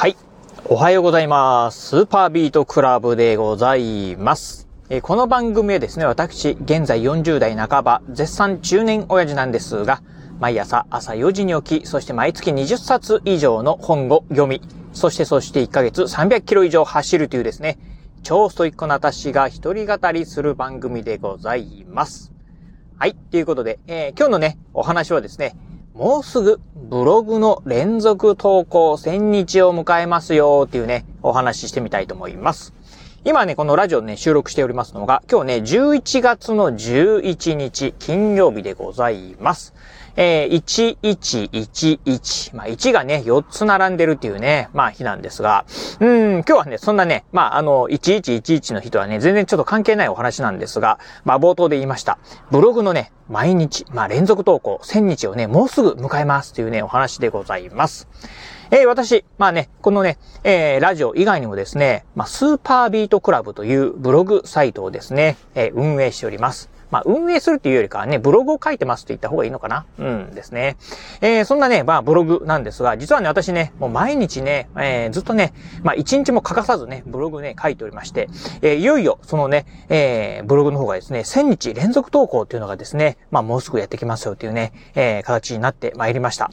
はい。おはようございます。スーパービートクラブでございます。えこの番組はですね、私、現在40代半ば、絶賛中年親父なんですが、毎朝朝4時に起き、そして毎月20冊以上の本を読み、そしてそして1ヶ月300キロ以上走るというですね、超ストイックな私が一人語りする番組でございます。はい。ということで、えー今日のね、お話はですね、もうすぐブログの連続投稿1000日を迎えますよっていうね、お話ししてみたいと思います。今ね、このラジオね、収録しておりますのが、今日ね、11月の11日、金曜日でございます。えー、1111。まあ、1がね、4つ並んでるっていうね、まあ、日なんですが、うん、今日はね、そんなね、まあ、あの、1111の日とはね、全然ちょっと関係ないお話なんですが、まあ、冒頭で言いました。ブログのね、毎日、まあ、連続投稿、1000日をね、もうすぐ迎えますというね、お話でございます。えー私、まあね、このね、えーラジオ以外にもですね、まあ、スーパービートクラブというブログサイトをですね、えー運営しております。まあ、運営するっていうよりかはね、ブログを書いてますと言った方がいいのかな？うんですね。えーそんなね、まあ、ブログなんですが、実はね、私ね、もう毎日ね、えーずっとね、まあ、一日も欠かさずね、ブログね、書いておりまして、えーいよいよ、そのね、えーブログの方がですね、1000日連続投稿っていうのがですね、まあ、もうすぐやってきますよっていうね、えー形になってまいりました。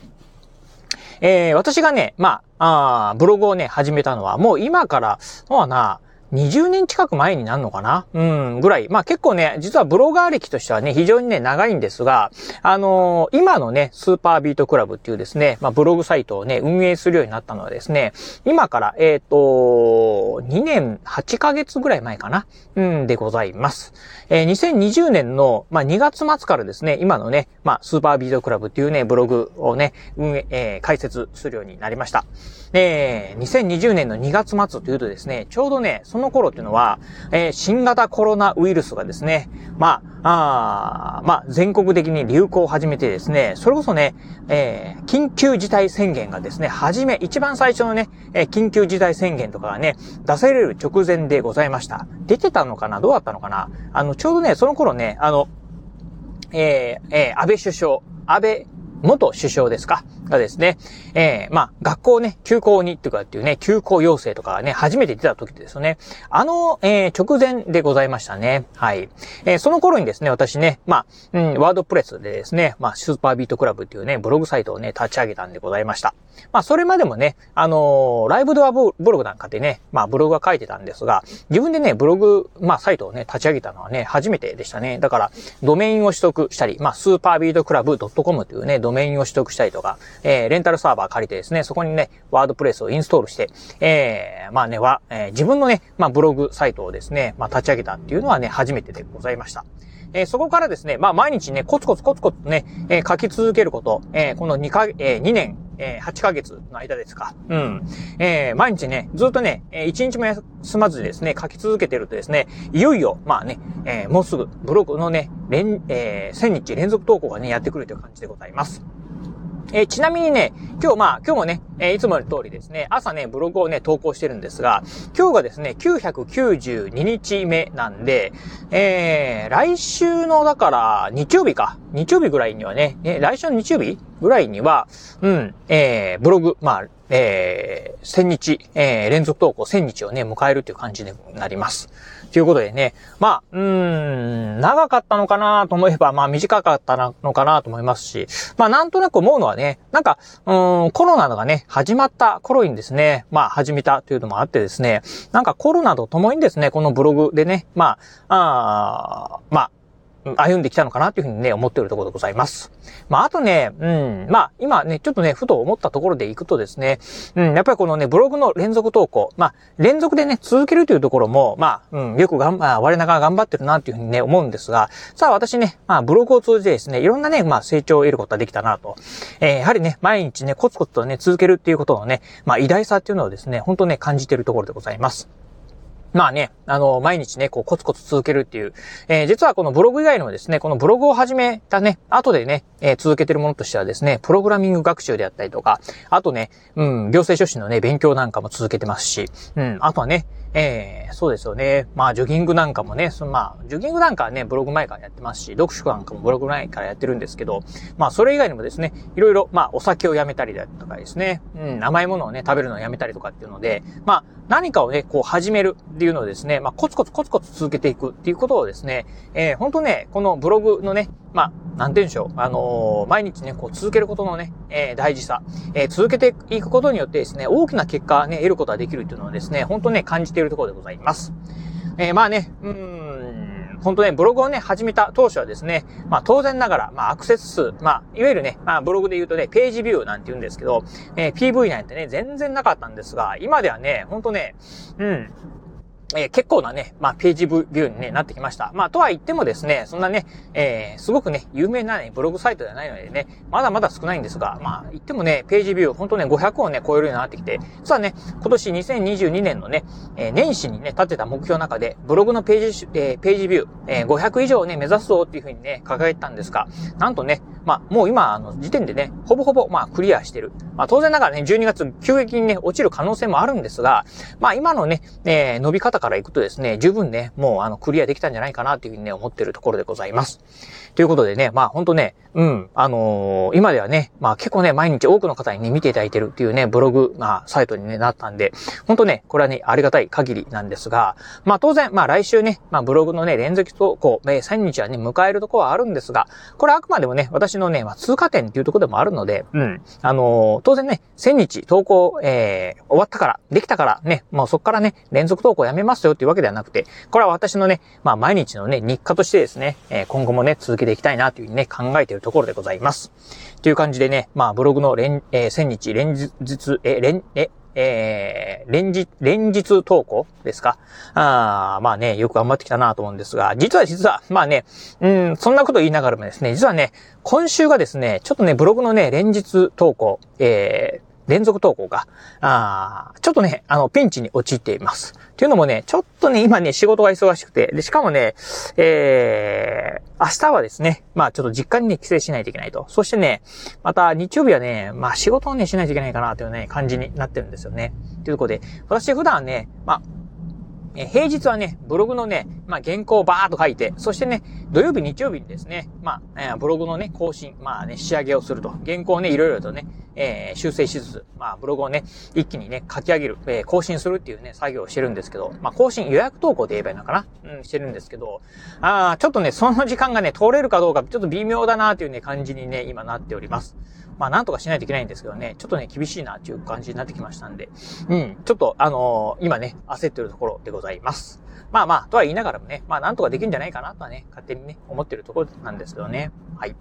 えー私がね、まあ、あブログをね、始めたのは、もう今から、そうな、20年近く前になるのかな？うん、ぐらい。まあ結構ね、実はブロガー歴としてはね、非常にね、長いんですが、あのー今のね、スーパービートクラブっていうですね、まあブログサイトをね、運営するようになったのはですね、今から、えっ、と、2年8ヶ月ぐらい前かな？うん、でございます。えー2020年の、まあ2月末からですね、今のね、まあスーパービートクラブっていうね、ブログをね、運営、えー開設するようになりました。えー2020年の2月末というとですね、ちょうどね、そのの頃っていうのは、えー新型コロナウイルスがですね、まあ、あまあ、全国的に流行を始めてですね、それこそね、えー緊急事態宣言がですね、初め、一番最初のね、えー緊急事態宣言とかがね、出される直前でございました。出てたのかな？どうだったのかな？あの、ちょうどね、その頃ね、あの、えーえー安倍首相、安倍元首相ですか？がですね、えーまあ、学校ね、休校にっていうかっていうね、休校要請とかね、初めて出た時ですよね。あの、えー直前でございましたね。はい。えーその頃にですね、私ね、まあ、うん、ワードプレスでですね、まあ、スーパービートクラブっていうね、ブログサイトをね、立ち上げたんでございました。まあ、それまでもね、あのーライブドアブログなんかでね、まあ、ブログは書いてたんですが、自分でね、ブログ、まあ、サイトをね、立ち上げたのはね、初めてでしたね。だから、ドメインを取得したり、まあ、スーパービートクラブ .com というね、ドメインメインを取得したりとか、えー、レンタルサーバー借りてですね、そこにね、ワードプレスをインストールして、えー、まあね、は、えー自分のね、まあ、ブログサイトをですね、まあ、立ち上げたっていうのはね、初めてでございました。えーそこからですね、まあ、毎日ね、コツコツコツコツね、えー書き続けること、えーこの2か、えー2年、えー8ヶ月の間ですか。うん。えー毎日ね、ずっとね、えー1日も休まずですね、書き続けてるとですね、いよいよ、まあね、えーもうすぐ、ブログのね、連、えー1000日連続投稿がね、やってくるという感じでございます。えちなみにね、今日まあ、今日もね、えいつもの通りですね、朝ね、ブログをね、投稿してるんですが、今日がですね、992日目なんで、えー、来週の、だから、日曜日か。日曜日ぐらいにはね、え来週の日曜日ぐらいには、うん、えー、ブログ、まあ、えー、1000日、えー、連続投稿1000日をね、迎えるという感じになります。ということでね、まあ、うーん、長かったのかなと思えば、まあ短かったのかなと思いますし、まあなんとなく思うのはね、なんか、うん、コロナがね、始まった頃にですね、まあ始めたというのもあってですね、なんかコロナと共にですね、このブログでね、まあ、あまあ、歩んできたのかなというふうにね、思っているところでございます。まあ、あとね、うん、まあ、今ね、ちょっとね、ふと思ったところでいくとですね、うん、やっぱりこのね、ブログの連続投稿、まあ、連続でね、続けるというところも、まあ、うん、よくがん、まあ、我ながら頑張ってるなというふうにね、思うんですが、さあ、私ね、まあ、ブログを通じてですね、いろんなね、まあ、成長を得ることができたなと。えーやはりね、毎日ね、コツコツとね、続けるっていうことのね、まあ、偉大さっていうのをですね、本当ね、感じているところでございます。まあね、あの、毎日ね、こう、コツコツ続けるっていう。えー実はこのブログ以外にもですね、このブログを始めたね、後でね、えー続けてるものとしてはですね、プログラミング学習であったりとか、あとね、うん、行政書士のね、勉強なんかも続けてますし、うん、あとはね、えー、そうですよね。まあ、ジョギングなんかもね、そのまあ、ジョギングなんかはね、ブログ前からやってますし、読書なんかもブログ前からやってるんですけど、まあ、それ以外にもですね、いろいろ、まあ、お酒をやめたりだとかですね、うん、甘いものをね、食べるのをやめたりとかっていうので、まあ、何かをね、こう始めるっていうのをですね、まあ、コツコツコツコツ続けていくっていうことをですね、えー、本当ね、このブログのね、まあ、なんて言うんでしょう、あのー、毎日ね、こう続けることのね、えー、大事さ、えー、続けていくことによってですね、大きな結果ね、得ることができるっていうのをですね、本当ね、感じているところでございます。えー、まあね、うん、本当ね、ブログをね、始めた当初はですね、まあ当然ながら、まあアクセス数、まあ、いわゆるね、まあブログで言うとね、ページビューなんて言うんですけど、えー、PV なんてね、全然なかったんですが、今ではね、本当ね、うん、えー、結構なね、まあ、ページビューに、ね、なってきました。まあ、とは言ってもですね、そんなね、えー、すごくね、有名なね、ブログサイトではないのでね、まだまだ少ないんですが、まあ、言ってもね、ページビュー、ほんとね、500をね、超えるようになってきて、実はね、今年2022年のね、えー、年始にね、立てた目標の中で、ブログのページ、えー、ページビュー、えー、500以上をね、目指すぞっていうふうにね、掲げたんですが、なんとね、まあ、もう今、あの、時点でね、ほぼほぼ、まあ、クリアしてる。まあ、当然ながらね、12月、急激にね、落ちる可能性もあるんですが、まあ、今のね、えー、伸び方からいくとですね、十分ね、もうあの、クリアできたんじゃないかなっていうふうにね、思ってるところでございます。ということでね、まあほんとね、うん、あのー、今ではね、まあ結構ね、毎日多くの方にね、見ていただいてるっていうね、ブログ、まあ、サイトに、ね、なったんで、ほんとね、これはね、ありがたい限りなんですが、まあ当然、まあ来週ね、まあブログのね、連続投稿、えー、3日はね、迎えるところはあるんですが、これあくまでもね、私のね、まあ通過点っていうところでもあるので、うん、あのー、当然ね、1000日投稿、えー、終わったから、できたからね、もうそこからね、連続投稿やめますよっていうわけではなくて、これは私のね、まあ毎日のね、日課としてですね、えー、今後もね、続けていきたいなというふうにね、考えているところでございます。という感じでね、まあブログの連、えー、1000日連日、え、連、え、えー、連日、連日投稿ですか？ああまあね、よく頑張ってきたなと思うんですが、実は実は、まあね、うん、そんなこと言いながらもですね、実はね、今週がですね、ちょっとね、ブログのね、連日投稿、えー、連続投稿が、あちょっとね、あの、ピンチに陥っています。というのもね、ちょっとね、今ね、仕事が忙しくて、で、しかもね、えー、明日はですね、まあちょっと実家にね、帰省しないといけないと。そしてね、また日曜日はね、まあ仕事をね、しないといけないかなというね、感じになってるんですよね。ということで、私普段ね、まあ、え平日はね、ブログのね、まあ、原稿をバーっと書いて、そしてね、土曜日、日曜日にですね、まあ、え、ブログのね、更新、まあね、仕上げをすると。原稿をね、いろいろとね、えー、修正しつつ、まあ、ブログをね、一気にね、書き上げる、えー、更新するっていうね、作業をしてるんですけど、まあ、更新、予約投稿で言えばいいのかな？うん、してるんですけど、ああ、ちょっとね、その時間がね、通れるかどうか、ちょっと微妙だなっていうね、感じにね、今なっております。まあなんとかしないといけないんですけどね、ちょっとね、厳しいなっていう感じになってきましたんで、うん、ちょっとあのー、今ね、焦ってるところでございます。まあまあ、とは言いながらもね、まあなんとかできるんじゃないかなとはね、勝手にね、思ってるところなんですけどね。はい。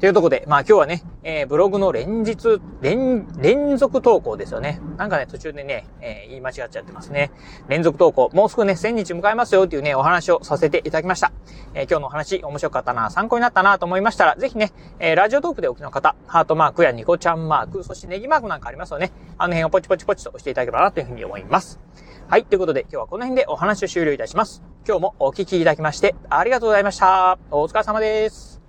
というところで、まあ今日はね、えー、ブログの連日、連、連続投稿ですよね。なんかね、途中でね、えー、言い間違っちゃってますね。連続投稿、もうすぐね、1000日迎えますよっていうね、お話をさせていただきました。えー、今日のお話、面白かったな、参考になったなと思いましたら、ぜひね、えー、ラジオトークでお聞きの方、ハートマークやニコちゃんマーク、そしてネギマークなんかありますよね。あの辺をポチポチポチと押していただければなというふうに思います。はい。ということで、今日はこの辺でお話を終了いたします。今日もお聴きいただきまして、ありがとうございました。お疲れ様です。